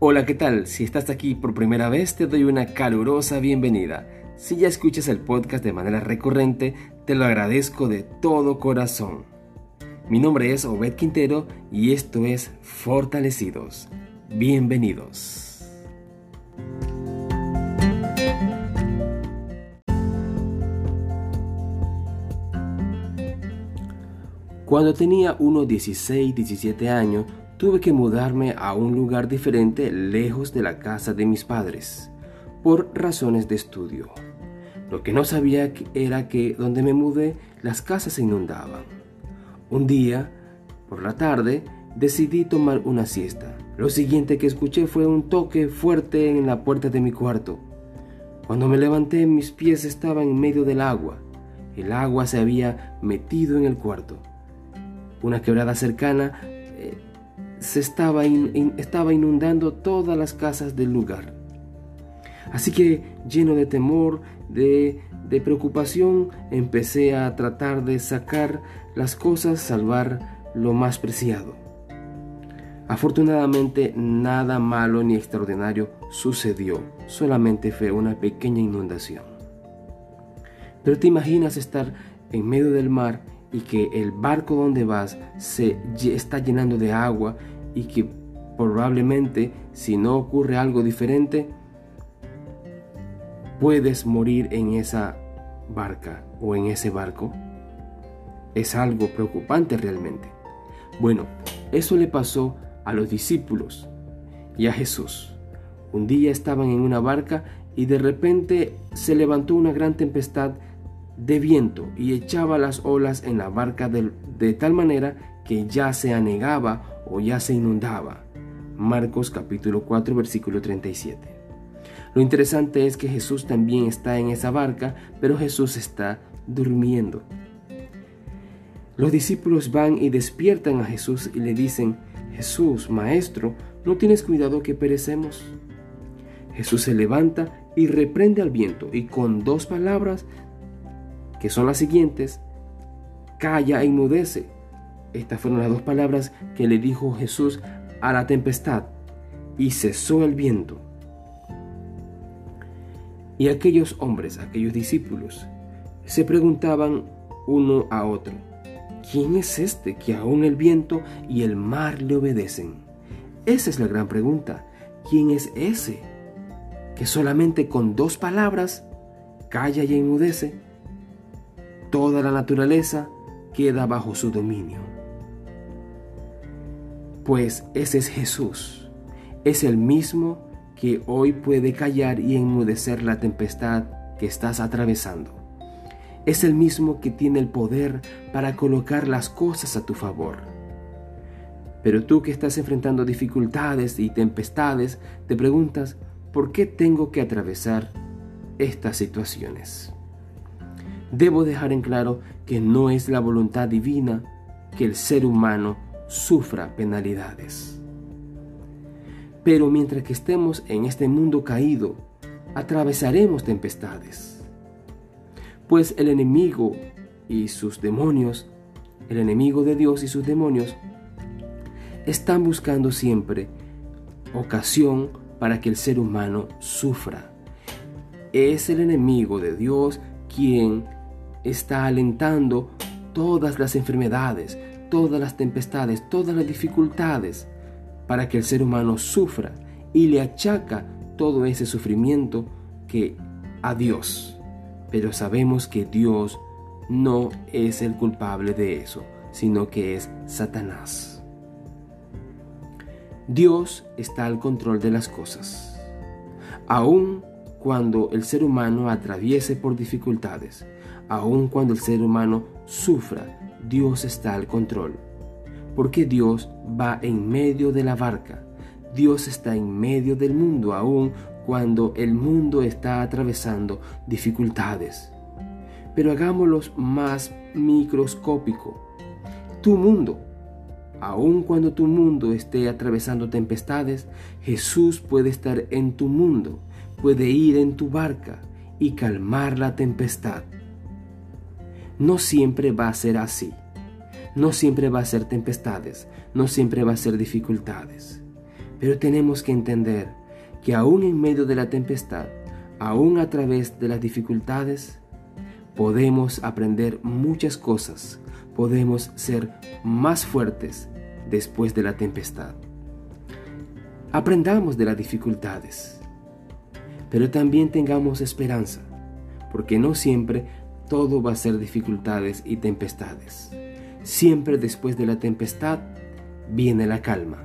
Hola, ¿qué tal? Si estás aquí por primera vez, te doy una calurosa bienvenida. Si ya escuchas el podcast de manera recurrente, te lo agradezco de todo corazón. Mi nombre es Obed Quintero y esto es Fortalecidos. Bienvenidos. Cuando tenía unos 16, 17 años, tuve que mudarme a un lugar diferente lejos de la casa de mis padres, por razones de estudio. Lo que no sabía era que donde me mudé las casas se inundaban. Un día, por la tarde, decidí tomar una siesta. Lo siguiente que escuché fue un toque fuerte en la puerta de mi cuarto. Cuando me levanté mis pies estaban en medio del agua. El agua se había metido en el cuarto. Una quebrada cercana se estaba, estaba inundando todas las casas del lugar. Así que lleno de temor, de, de preocupación, empecé a tratar de sacar las cosas, salvar lo más preciado. Afortunadamente nada malo ni extraordinario sucedió, solamente fue una pequeña inundación. Pero te imaginas estar en medio del mar y que el barco donde vas se está llenando de agua y que probablemente si no ocurre algo diferente, puedes morir en esa barca o en ese barco. Es algo preocupante realmente. Bueno, eso le pasó a los discípulos y a Jesús. Un día estaban en una barca y de repente se levantó una gran tempestad de viento y echaba las olas en la barca de, de, tal manera que ya se anegaba o ya se inundaba. Marcos capítulo 4 versículo 37. Lo interesante es que Jesús también está en esa barca, pero Jesús está durmiendo. Los discípulos van y despiertan a Jesús y le dicen, Jesús, Maestro, ¿no tienes cuidado que perecemos? Jesús se levanta y reprende al viento y con dos palabras que son las siguientes, calla e inmudece. Estas fueron las dos palabras que le dijo Jesús a la tempestad y cesó el viento. Y aquellos hombres, aquellos discípulos, se preguntaban uno a otro, ¿quién es este que aún el viento y el mar le obedecen? Esa es la gran pregunta. ¿Quién es ese que solamente con dos palabras calla y enmudece? Toda la naturaleza queda bajo su dominio. Pues ese es Jesús. Es el mismo que hoy puede callar y enmudecer la tempestad que estás atravesando. Es el mismo que tiene el poder para colocar las cosas a tu favor. Pero tú que estás enfrentando dificultades y tempestades, te preguntas, ¿por qué tengo que atravesar estas situaciones? Debo dejar en claro que no es la voluntad divina que el ser humano sufra penalidades. Pero mientras que estemos en este mundo caído, atravesaremos tempestades. Pues el enemigo y sus demonios, el enemigo de Dios y sus demonios, están buscando siempre ocasión para que el ser humano sufra. Es el enemigo de Dios quien está alentando todas las enfermedades, todas las tempestades, todas las dificultades, para que el ser humano sufra y le achaca todo ese sufrimiento que a Dios. Pero sabemos que Dios no es el culpable de eso, sino que es Satanás. Dios está al control de las cosas. Aún cuando el ser humano atraviese por dificultades, aun cuando el ser humano sufra, Dios está al control. Porque Dios va en medio de la barca. Dios está en medio del mundo aun cuando el mundo está atravesando dificultades. Pero hagámoslo más microscópico. Tu mundo, aun cuando tu mundo esté atravesando tempestades, Jesús puede estar en tu mundo, puede ir en tu barca y calmar la tempestad no siempre va a ser así. No siempre va a ser tempestades, no siempre va a ser dificultades. Pero tenemos que entender que aún en medio de la tempestad, aún a través de las dificultades, podemos aprender muchas cosas, podemos ser más fuertes después de la tempestad. Aprendamos de las dificultades, pero también tengamos esperanza, porque no siempre todo va a ser dificultades y tempestades. Siempre después de la tempestad viene la calma.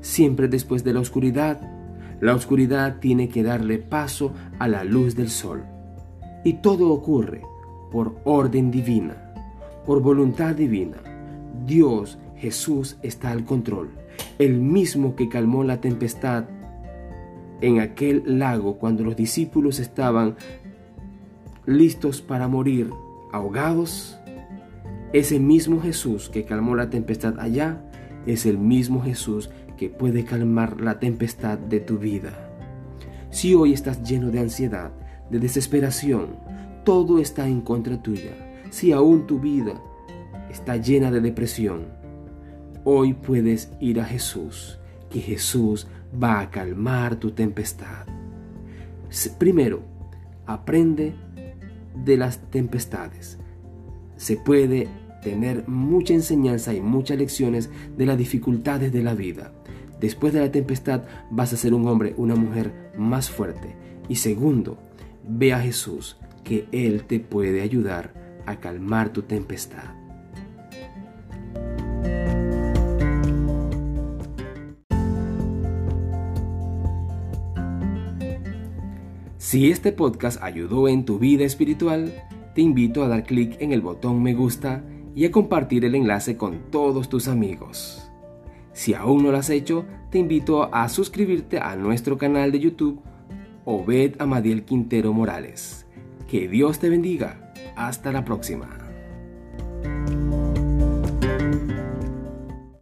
Siempre después de la oscuridad, la oscuridad tiene que darle paso a la luz del sol. Y todo ocurre por orden divina, por voluntad divina. Dios, Jesús, está al control. El mismo que calmó la tempestad en aquel lago cuando los discípulos estaban listos para morir ahogados, ese mismo Jesús que calmó la tempestad allá es el mismo Jesús que puede calmar la tempestad de tu vida. Si hoy estás lleno de ansiedad, de desesperación, todo está en contra tuya. Si aún tu vida está llena de depresión, hoy puedes ir a Jesús, que Jesús va a calmar tu tempestad. Primero, aprende de las tempestades. Se puede tener mucha enseñanza y muchas lecciones de las dificultades de la vida. Después de la tempestad vas a ser un hombre, una mujer más fuerte. Y segundo, ve a Jesús, que Él te puede ayudar a calmar tu tempestad. Si este podcast ayudó en tu vida espiritual, te invito a dar clic en el botón me gusta y a compartir el enlace con todos tus amigos. Si aún no lo has hecho, te invito a suscribirte a nuestro canal de YouTube Obed Amadiel Quintero Morales. Que Dios te bendiga. Hasta la próxima.